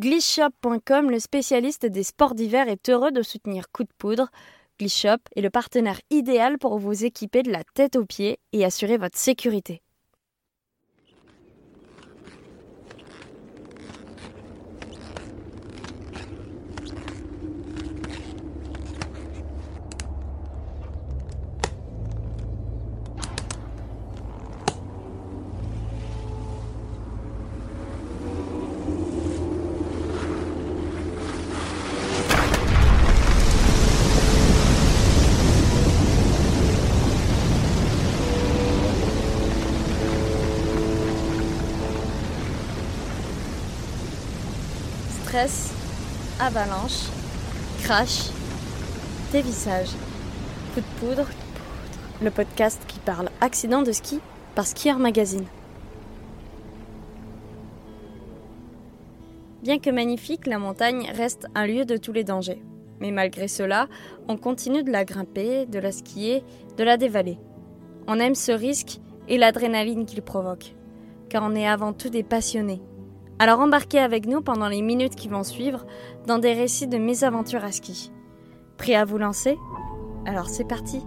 Glishop.com, le spécialiste des sports d'hiver, est heureux de soutenir Coup de Poudre. Glishop est le partenaire idéal pour vous équiper de la tête aux pieds et assurer votre sécurité. Stress, avalanche, crash, dévissage, coup de poudre, le podcast qui parle accident de ski par Skier Magazine. Bien que magnifique, la montagne reste un lieu de tous les dangers. Mais malgré cela, on continue de la grimper, de la skier, de la dévaler. On aime ce risque et l'adrénaline qu'il provoque, car on est avant tout des passionnés alors embarquez avec nous pendant les minutes qui vont suivre dans des récits de mésaventures à ski. Prêt à vous lancer? Alors c'est parti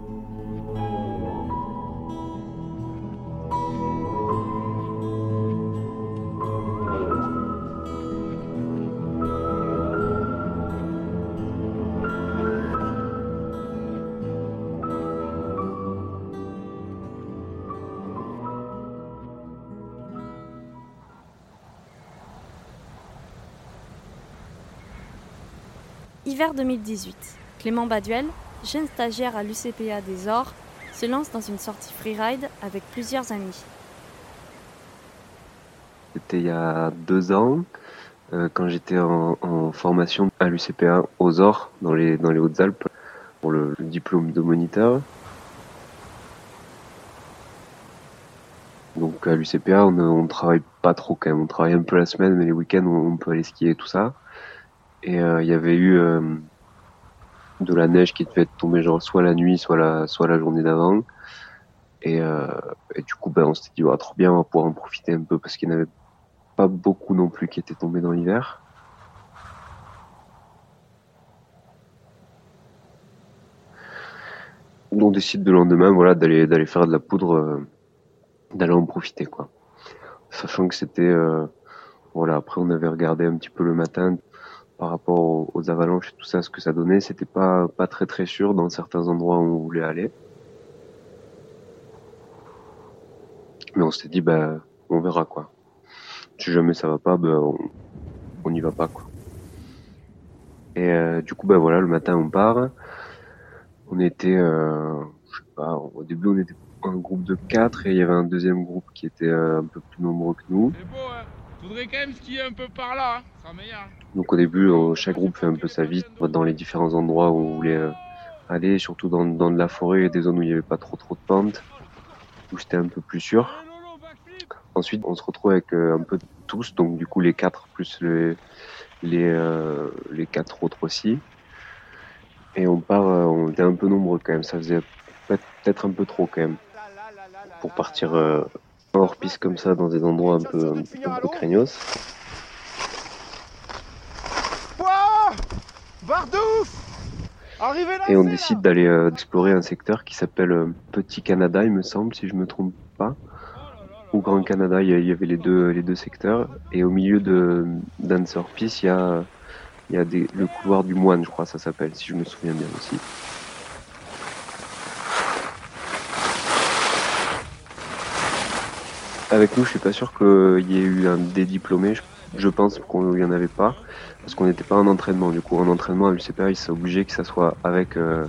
Hiver 2018. Clément Baduel, jeune stagiaire à l'UCPA des Ors, se lance dans une sortie freeride avec plusieurs amis. C'était il y a deux ans, euh, quand j'étais en, formation à l'UCPA aux Ors, dans les, dans les Hautes-Alpes, pour le, diplôme de moniteur. Donc à l'UCPA, on ne travaille pas trop quand même. On travaille un peu la semaine, mais les week-ends, on, on peut aller skier et tout ça. Et euh, il y avait eu euh, de la neige qui devait tomber genre soit la nuit, soit la, soit la journée d'avant. Et, euh, du coup, ben, on s'était dit, trop bien, on va pouvoir en profiter un peu parce qu'il n'y avait pas beaucoup non plus qui étaient tombés dans l'hiver. On décide de lendemain, voilà, d'aller d'aller faire de la poudre, d'aller en profiter, quoi. Sachant que c'était, voilà, après on avait regardé un petit peu le matin par rapport aux, avalanches et tout ça, ce que ça donnait, c'était pas très très sûr dans certains endroits où on voulait aller. Mais on s'était dit, bah, on verra quoi. Si jamais ça va pas, bah, on n'y va pas quoi. Et euh, du coup, bah voilà, le matin on part. On était, euh, je sais pas, au début on était un groupe de quatre et il y avait un deuxième groupe qui était euh, un peu plus nombreux que nous. Hein. Quand même skier un peu par là, hein. Donc au début, euh, chaque groupe fait un peu sa vie dans les différents endroits où on voulait euh, aller, surtout dans, de la forêt des zones où il n'y avait pas trop trop de pente, où c'était un peu plus sûr. Ensuite, on se retrouve avec euh, un peu tous, donc du coup les quatre plus les les, les quatre autres aussi. Et on part, on était un peu nombreux quand même, ça faisait peut-être un peu trop quand même pour partir hors piste comme ça dans des endroits un peu, un, peu craignos. Et on décide d'aller euh, explorer un secteur qui s'appelle euh, Petit Canada, il me semble, si je me trompe pas. Au Grand Canada, il y avait les deux, les deux secteurs. Et au milieu de Dancer Peace, il y a, il y a des, le couloir du moine, je crois, ça s'appelle, si je me souviens bien aussi. Avec nous, je suis pas sûr qu'il y ait eu un, des diplômés. Je, pense qu'il y en avait pas parce qu'on n'était pas en entraînement. Du coup, en entraînement à l'UCPA, il s'est obligé que ça soit avec euh,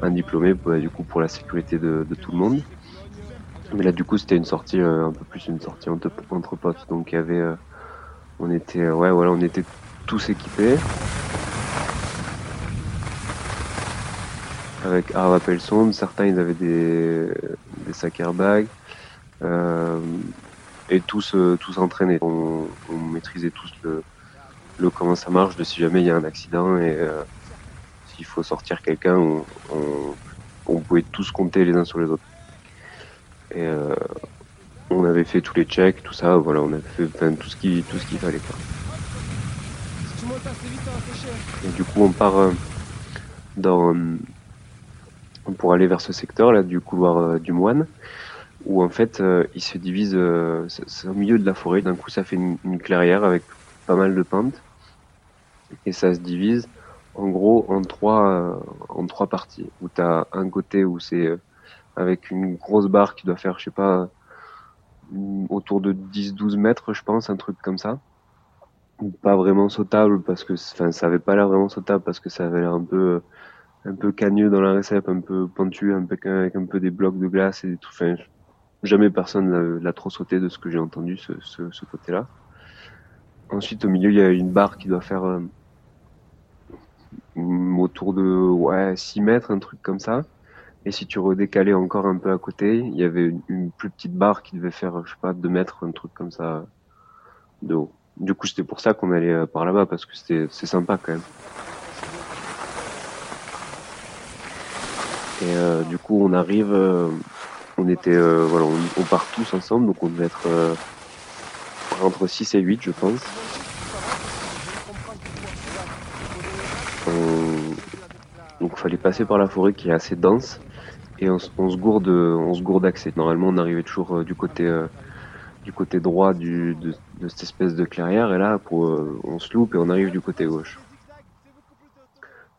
un diplômé, bah, du coup, pour la sécurité de, tout le monde. Mais là, du coup, c'était une sortie euh, un peu plus une sortie entre, potes. Donc, il y avait, euh, on était, ouais, voilà, on était tous équipés. Avec Arva Pelson, certains ils avaient des, des sacs airbags. Euh, et tous, euh, tous entraînés. On, maîtrisait tous le, le, comment ça marche, de si jamais il y a un accident et euh, s'il faut sortir quelqu'un, on, pouvait tous compter les uns sur les autres. Et on avait fait tous les checks, tout ça, voilà, on avait fait tout ce qui tout ce qu'il fallait. Quoi. Et du coup, on part dans, pour aller vers ce secteur là du couloir du moine, où en fait, euh, il se divise. euh, au milieu de la forêt. D'un coup, ça fait une, une clairière avec pas mal de pentes, et ça se divise en gros en trois euh, en trois parties. Où t'as un côté où c'est euh, avec une grosse barre qui doit faire, je sais pas, mm, autour de 10-12 mètres, je pense, un truc comme ça. Pas vraiment sautable parce que, enfin, ça avait pas l'air vraiment sautable parce que ça avait l'air un peu, un peu cagneux dans la récepte, un peu pentu, un peu avec un peu des blocs de glace et tout. Enfin, jamais personne l'a- trop sauté de ce que j'ai entendu, ce, ce, côté-là. Ensuite, au milieu, il y a une barre qui doit faire euh, mm, autour de ouais 6 mètres, un truc comme ça. Et si tu redécalais encore un peu à côté, il y avait une, plus petite barre qui devait faire, je sais pas, 2 mètres, un truc comme ça de haut. Du coup, c'était pour ça qu'on allait euh, par là-bas, parce que c'est sympa quand même. Et euh, du coup, on arrive, on était, euh, voilà, on, on part tous ensemble, donc on devait être euh, entre 6 et 8, je pense. On- Donc, fallait passer par la forêt qui est assez dense, et on, se- on se gourde, on se gourde d'accès. Normalement, on arrivait toujours euh, du côté, euh, du côté droit du, de, de cette espèce de clairière, et là, pour, euh, on se loupe et on arrive du côté gauche.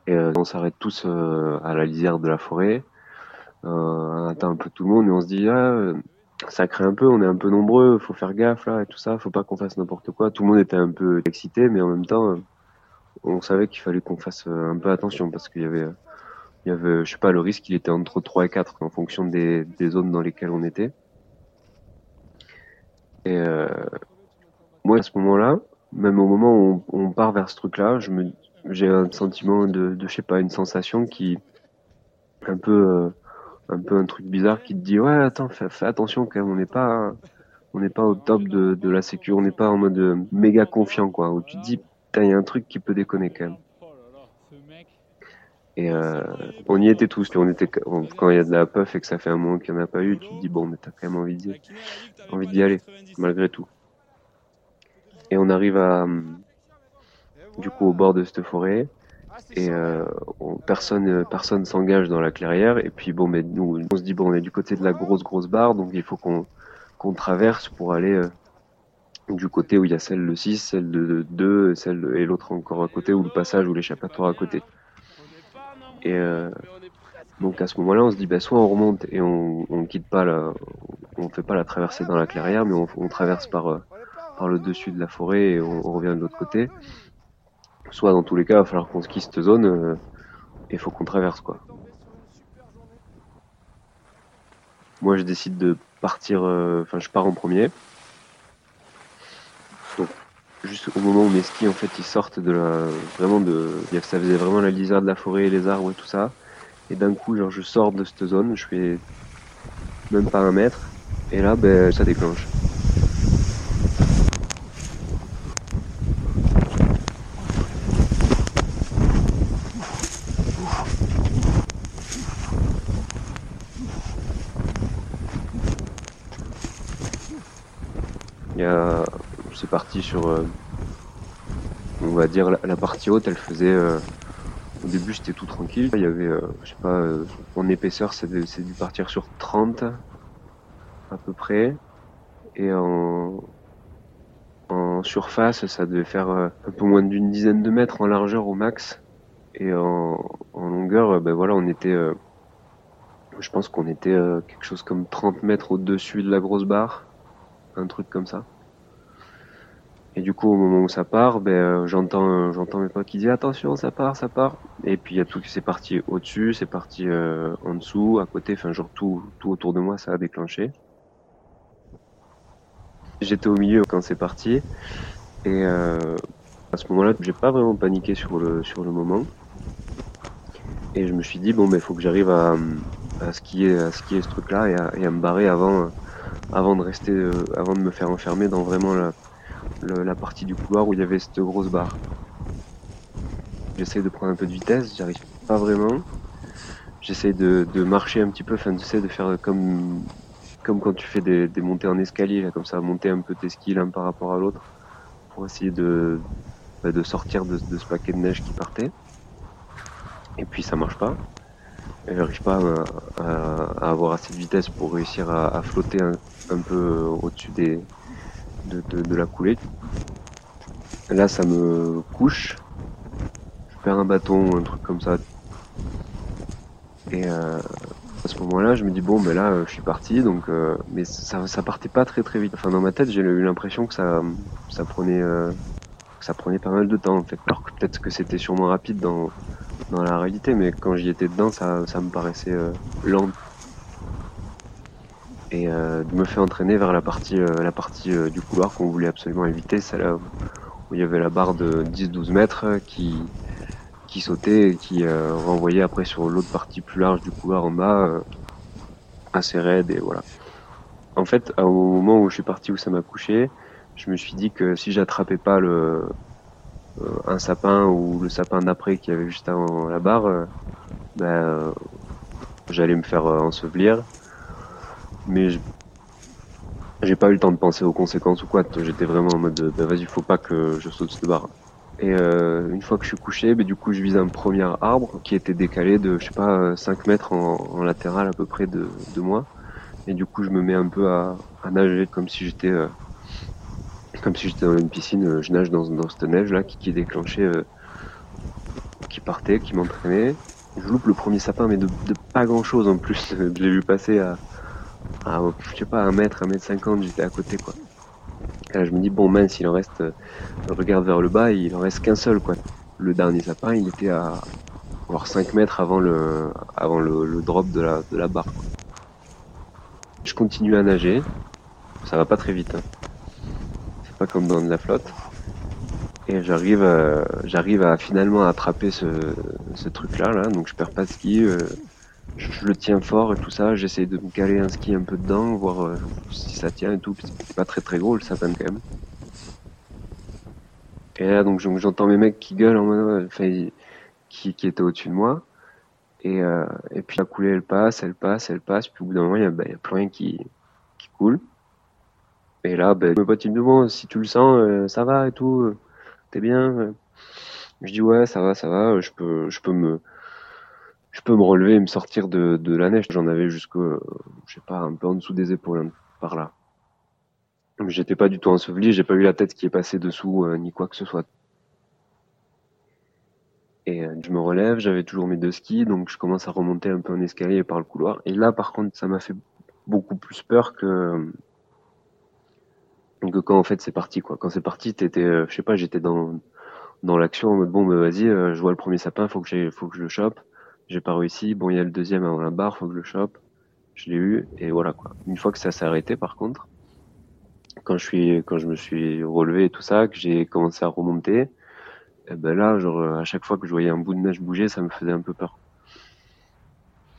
Et on s'arrête tous à la lisière de la forêt. On attend un peu tout le monde et on se dit ah, ça craint un peu, on est un peu nombreux, faut faire gaffe là et tout ça, faut pas qu'on fasse n'importe quoi. Tout le monde était un peu excité, mais en même temps, euh, on savait qu'il fallait qu'on fasse euh, un peu attention parce qu'il y avait, euh, il y avait, je sais pas, le risque il était entre 3 et 4 en fonction des, des zones dans lesquelles on était. Et euh, moi à ce moment-là, même au moment où on, on part vers ce truc-là, je me j'ai un sentiment de, de je sais pas une sensation qui un peu euh, un peu un truc bizarre qui te dit ouais attends fais, attention quand même on n'est pas on n'est pas au top de, de la sécu on n'est pas en mode méga confiant quoi où tu te dis il y a un truc qui peut déconner quand même. Et euh, on y était tous on était quand il y a de la puff et que ça fait un moment qu'il n'y en a pas eu tu te dis bon mais t'as quand même envie d'y envie d'y aller malgré tout. Et on arrive à du coup au bord de cette forêt et euh, on- personne euh, personne s'engage dans la clairière et puis bon mais nous on se dit bon on est du côté de la grosse grosse barre donc il faut qu'on qu'on traverse pour aller euh, du côté où il y a celle de 6, celle de 2, celle et l'autre encore à côté ou le passage ou l'échappatoire à côté. Et donc à ce moment-là, on se dit bah soit on remonte et on on quitte pas la on fait pas la traversée dans la clairière mais on, traverse par par le dessus de la forêt et on revient de l'autre côté. Soit dans tous les cas, il va falloir qu'on skie cette zone euh, et il faut qu'on traverse quoi. Moi, je décide de partir, euh, enfin, je pars en premier. Donc, juste au moment où mes skis, en fait, ils sortent de la, vraiment de, ça faisait vraiment la lisière de la forêt, les arbres et tout ça. Et d'un coup, genre, je sors de cette zone, je fais même pas un mètre, et là, ben, ça déclenche. Il y a, c'est parti sur, euh, on va dire la, partie haute, elle faisait, euh, au début c'était tout tranquille. Il y avait, euh, je sais pas, en épaisseur, c'est dû partir sur 30 à peu près, et en, en surface, ça devait faire un peu moins d'une dizaine de mètres en largeur au max, et en, longueur, ben voilà, on était, je pense qu'on était quelque chose comme 30 mètres au-dessus de la grosse barre, un truc comme ça. Et du coup, au moment où ça part, ben, euh, j'entends, euh, j'entends mes potes qui disent attention, ça part, ça part. Et puis il y a tout qui c'est parti au-dessus, c'est parti euh, en dessous, à côté, enfin genre tout, tout autour de moi, ça a déclenché. J'étais au milieu quand c'est parti, et à ce moment-là, j'ai pas vraiment paniqué sur le sur le moment. Et je me suis dit bon, ben faut que j'arrive à, à skier, à skier ce truc-là et à, me barrer avant, avant de rester, avant de me faire enfermer dans vraiment la la partie du couloir où il y avait cette grosse barre. J'essaie de prendre un peu de vitesse, j'arrive pas vraiment. J'essaie de, marcher un petit peu, enfin tu sais, de faire comme, comme quand tu fais des, montées en escalier, là, comme ça, monter un peu tes skis l'un par rapport à l'autre, pour essayer de, bah, de sortir de, ce paquet de neige qui partait. Et puis ça marche pas. J'arrive pas à, avoir assez de vitesse pour réussir à, flotter un, peu au-dessus des, de, la coulée. Là, ça me couche. Je perds un bâton, un truc comme ça. Et euh, à ce moment-là, je me dis bon, mais là, euh, je suis parti, donc, euh, mais ça, ça partait pas très très vite. Enfin, dans ma tête, j'ai eu l'impression que ça, ça prenait, pas mal de temps en fait. Peut-être que c'était sûrement rapide dans, dans la réalité, mais quand j'y étais dedans, ça, ça me paraissait lent. Et de me faire entraîner vers la partie, la partie du couloir qu'on voulait absolument éviter, celle-là où il y avait la barre de 10-12 mètres qui, qui sautait et qui euh, renvoyait après sur l'autre partie plus large du couloir en bas, euh, assez raide et voilà. En fait, au moment où je suis parti où ça m'a couché, je me suis dit que si j'attrapais pas le euh, un sapin ou le sapin d'après qui avait juste avant la barre, ben, j'allais me faire ensevelir. Mais j'ai pas eu le temps de penser aux conséquences ou quoi. J'étais vraiment en mode, ben vas-y, faut pas que je saute cette barre. Et euh, une fois que je suis couché, ben, du coup, je vise un premier arbre qui était décalé de, je sais pas, 5 mètres en, latéral à peu près de, de, moi. Et du coup, je me mets un peu à, nager comme si j'étais euh, comme si j'étais dans une piscine. Je nage dans, dans cette neige là qui, déclenchée, euh, qui partait, qui m'entraînait. Je loupe le premier sapin, mais de, de pas grand chose en plus. je l'ai vu passer à, à, je sais pas, un mètre, un mètre cinquante. J'étais à côté quoi. Là, je me dis, bon, mince, il en reste, je regarde vers le bas, il en reste qu'un seul, quoi. Le dernier sapin, il était à, voire 5 mètres avant le, avant le, drop de la, de la barre, Je continue à nager. Ça va pas très vite, hein. C'est pas comme dans de la flotte. Et j'arrive, j'arrive à finalement attraper ce, ce truc-là, là. Donc je perds pas de ski. Euh, je, le tiens fort et tout ça. J'essaie de me caler un ski un peu dedans, voir euh, si ça tient et tout. C'est pas très très gros le sapin quand même. Et là, donc j'entends mes mecs qui gueulent en mode, enfin, qui, qui étaient au-dessus de moi. Et, euh, et puis la coulée, elle passe, elle passe, elle passe. Puis au bout d'un moment, il y a, y a plus rien qui, qui coule. Et là, ben, mes potes, ils me demandent si tu le sens, euh, ça va et tout, t'es bien. Je dis ouais, ça va, ça va, je peux, je peux me, je peux me relever et me sortir de, la neige. J'en avais jusqu'au, je sais pas, un peu en dessous des épaules, par là. J'étais pas du tout enseveli, j'ai pas eu la tête qui est passée dessous, euh, ni quoi que ce soit. Et euh, je me relève, j'avais toujours mes deux skis, donc je commence à remonter un peu en escalier par le couloir. Et là, par contre, ça m'a fait beaucoup plus peur que que quand en fait c'est parti quoi. Quand c'est parti, t'étais, euh, je sais pas, j'étais dans dans l'action en mode bon, bah, vas-y, je vois le premier sapin, faut que faut que je le chope. J'ai pas réussi. Bon, il y a le deuxième avant la barre, faut que je le chope. Je l'ai eu et voilà quoi. Une fois que ça s'est arrêté, par contre, quand je suis, quand je me suis relevé et tout ça, que j'ai commencé à remonter, et eh ben là, genre à chaque fois que je voyais un bout de neige bouger, ça me faisait un peu peur.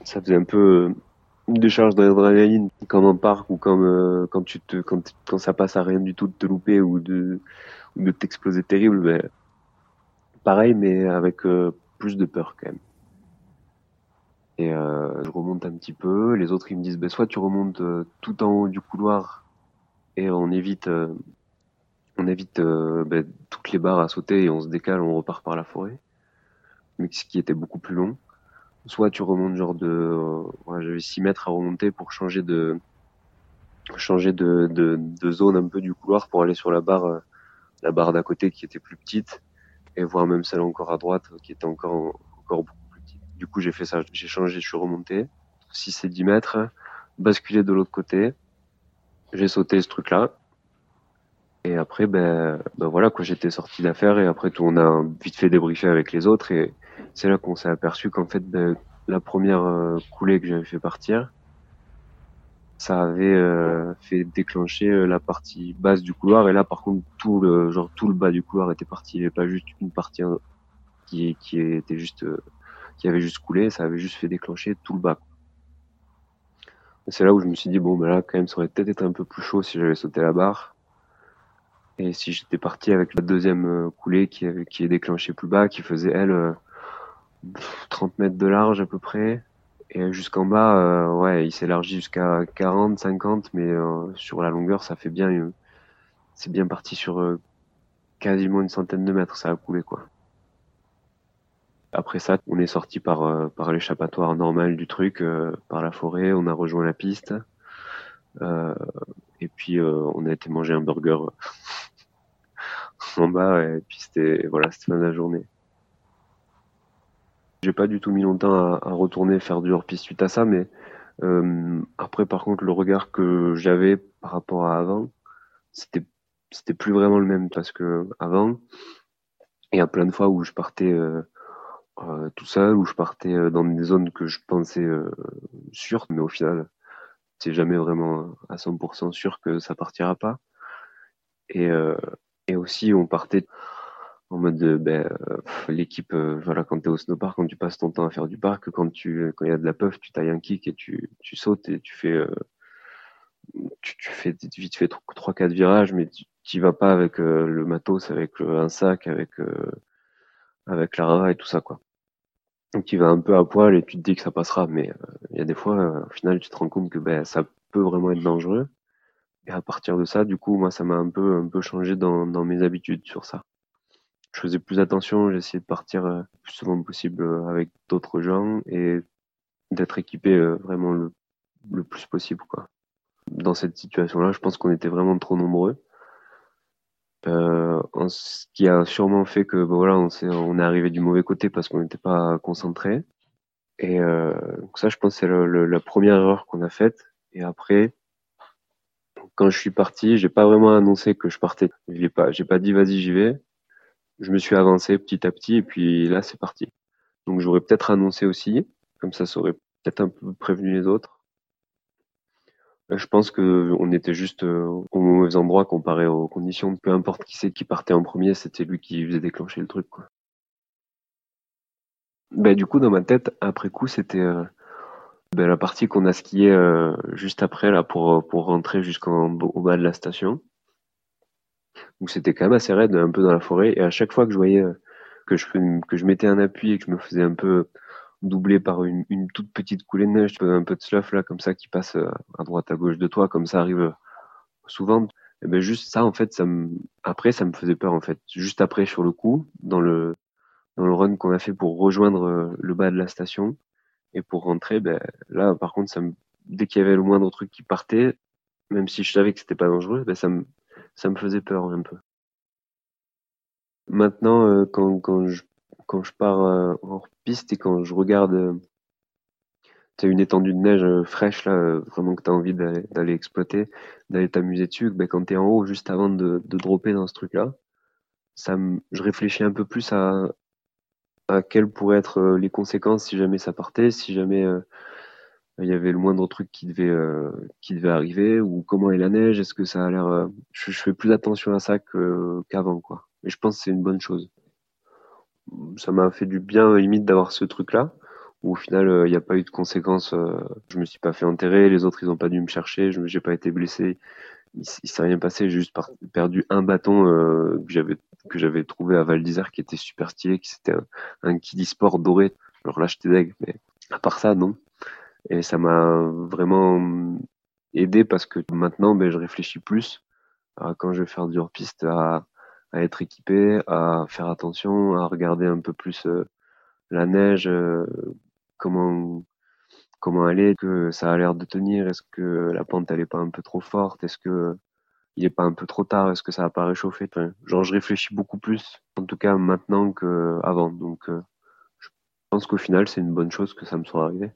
Ça faisait un peu une décharge d'adrénaline comme en parc ou comme euh, quand tu te quand, quand ça passe à rien du tout de te louper ou de ou de t'exploser terrible ben pareil mais avec euh, plus de peur quand même euh, je remonte un petit peu. Les autres, ils me disent, bah, soit tu remontes euh, tout en haut du couloir et on évite, euh, on évite bah, toutes les barres à sauter et on se décale, on repart par la forêt. Mais ce qui était beaucoup plus long. Soit tu remontes genre de, j'avais 6 mètres à remonter pour changer de, changer de, zone un peu du couloir pour aller sur la barre, la barre d'à côté qui était plus petite et voir même celle encore à droite qui était encore, encore beaucoup du coup, j'ai fait ça, j'ai changé, je suis remonté. 6 et 10 mètres, basculé de l'autre côté. J'ai sauté ce truc-là. Et après, ben, ben voilà, quoi, j'étais sorti d'affaire et après tout, on a vite fait débriefer avec les autres et c'est là qu'on s'est aperçu qu'en fait, ben, la première euh, coulée que j'avais fait partir, ça avait euh, fait déclencher euh, la partie basse du couloir et là, par contre, tout le genre tout le bas du couloir était parti. Il n'y avait pas juste une partie qui, qui était juste qui avait juste coulé, ça avait juste fait déclencher tout le bas. C'est là où je me suis dit, bon, ben là, quand même, ça aurait peut-être été un peu plus chaud si j'avais sauté la barre. Et si j'étais parti avec la deuxième euh, coulée qui, qui est déclenchée plus bas, qui faisait, elle, 30 euh, mètres de large à peu près. Et jusqu'en bas, euh, ouais, il s'élargit jusqu'à 40, 50, mais sur la longueur, ça fait bien, c'est bien parti sur quasiment une centaine de mètres, ça a coulé quoi. Après ça, on est sorti par, euh, par l'échappatoire normal du truc, euh, par la forêt, on a rejoint la piste. Euh, et puis on a été manger un burger en bas et puis c'était voilà, fin de la journée. J'ai pas du tout mis longtemps à, à retourner faire du hors-piste suite à ça, mais après par contre le regard que j'avais par rapport à avant, c'était c'était plus vraiment le même parce que avant, il y a plein de fois où je partais euh, tout seul, où je partais euh, dans des zones que je pensais euh, sûres, mais au final, c'est jamais vraiment à 100% sûr que ça partira pas. Et, et aussi, on partait en mode de, ben, l'équipe, voilà, quand tu es au snowpark, quand tu passes ton temps à faire du parc, quand tu quand il y a de la puff, tu tailles un kick et tu, tu sautes et tu fais tu, tu fais vite fait trois quatre virages, mais tu vas pas avec le matos, avec un sac, avec avec la et tout ça quoi. Donc tu vas un peu à poil et tu te dis que ça passera, mais euh, il y a des fois, euh, au final, tu te rends compte que ben, ça peut vraiment être dangereux. Et à partir de ça, du coup, moi, ça m'a un peu, un peu changé dans, dans mes habitudes sur ça. Je faisais plus attention, j'essayais de partir euh, le plus souvent possible avec d'autres gens et d'être équipé vraiment le, le plus possible, quoi. Dans cette situation-là, je pense qu'on était vraiment trop nombreux. Euh, ce qui a sûrement fait que bah, voilà, on, est, on est arrivé du mauvais côté parce qu'on n'était pas concentré. Et euh, ça, je pense, c'est la première erreur qu'on a faite. Et après, quand je suis parti, j'ai pas vraiment annoncé que je partais. J'ai pas, j'ai pas dit vas-y, j'y vais. Je me suis avancé petit à petit et puis là, c'est parti. Donc j'aurais peut-être annoncé aussi, comme ça, ça aurait peut-être un peu prévenu les autres. Euh, je pense que on était juste euh, au mauvais endroit comparé aux conditions. Peu importe qui c'est qui partait en premier, c'était lui qui faisait déclencher le truc. Quoi. Ben, du coup, dans ma tête, après coup, c'était euh, ben, la partie qu'on a skié juste après là pour pour rentrer jusqu'au bas de la station. Donc c'était quand même assez raide, un peu dans la forêt. Et à chaque fois que je voyais que je mettais un appui et que je me faisais un peu doublé par une, une, toute petite coulée de neige, un peu de slough là comme ça qui passe euh, à droite à gauche de toi, comme ça arrive euh, souvent. Et ben juste ça en fait, ça me après ça me faisait peur en fait. Juste après sur le coup, dans le dans le run qu'on a fait pour rejoindre euh, le bas de la station et pour rentrer, ben là par contre ça me dès qu'il y avait le moindre truc qui partait, même si je savais que c'était pas dangereux, ben ça me ça me faisait peur un peu. Maintenant, quand, quand je quand je pars euh, en piste et quand je regarde euh, tu as une étendue de neige euh, fraîche là, vraiment que tu as envie d'aller exploiter, d'aller t'amuser dessus, ben, quand tu es en haut juste avant de, de dropper dans ce truc là, ça je réfléchis un peu plus à, à quelles pourraient être les conséquences si jamais ça partait, si jamais il y avait le moindre truc qui devait qui devait arriver ou comment est la neige, est-ce que ça a l'air je, fais plus attention à ça qu'avant quoi. Et je pense que c'est une bonne chose ça m'a fait du bien limite d'avoir ce truc là où au final il euh, n'y a pas eu de conséquences euh, je me suis pas fait enterrer les autres ils ont pas dû me chercher je j'ai pas été blessé. Il, s'est rien passé j'ai juste perdu un bâton euh, que j'avais que j'avais trouvé à Val d'Isère qui était super stylé qui c'était un, un sport doré. Alors là j'étais deg mais à part ça non. Et ça m'a vraiment aidé parce que maintenant ben je réfléchis plus à quand je vais faire du hors-piste à à être équipé, à faire attention, à regarder un peu plus euh, la neige, euh, comment comment elle est, que ça a l'air de tenir, est-ce que la pente elle est pas un peu trop forte, est-ce que il est pas un peu trop tard, est-ce que ça va pas réchauffer, enfin, genre je réfléchis beaucoup plus, en tout cas maintenant qu'avant, donc euh, je pense qu'au final c'est une bonne chose que ça me soit arrivé.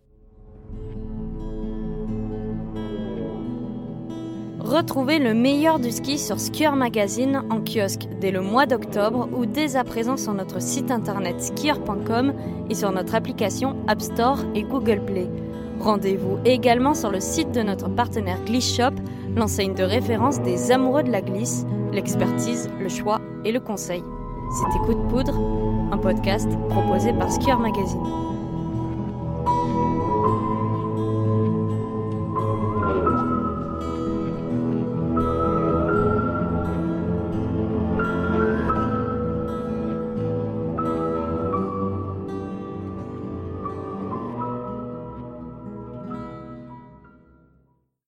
Retrouvez le meilleur du ski sur Skier Magazine en kiosque dès le mois d'octobre ou dès à présent sur notre site internet skier.com et sur notre application App Store et Google Play. Rendez-vous également sur le site de notre partenaire Gliss Shop, l'enseigne de référence des amoureux de la glisse, l'expertise, le choix et le conseil. C'était Coup de poudre, un podcast proposé par Skier Magazine.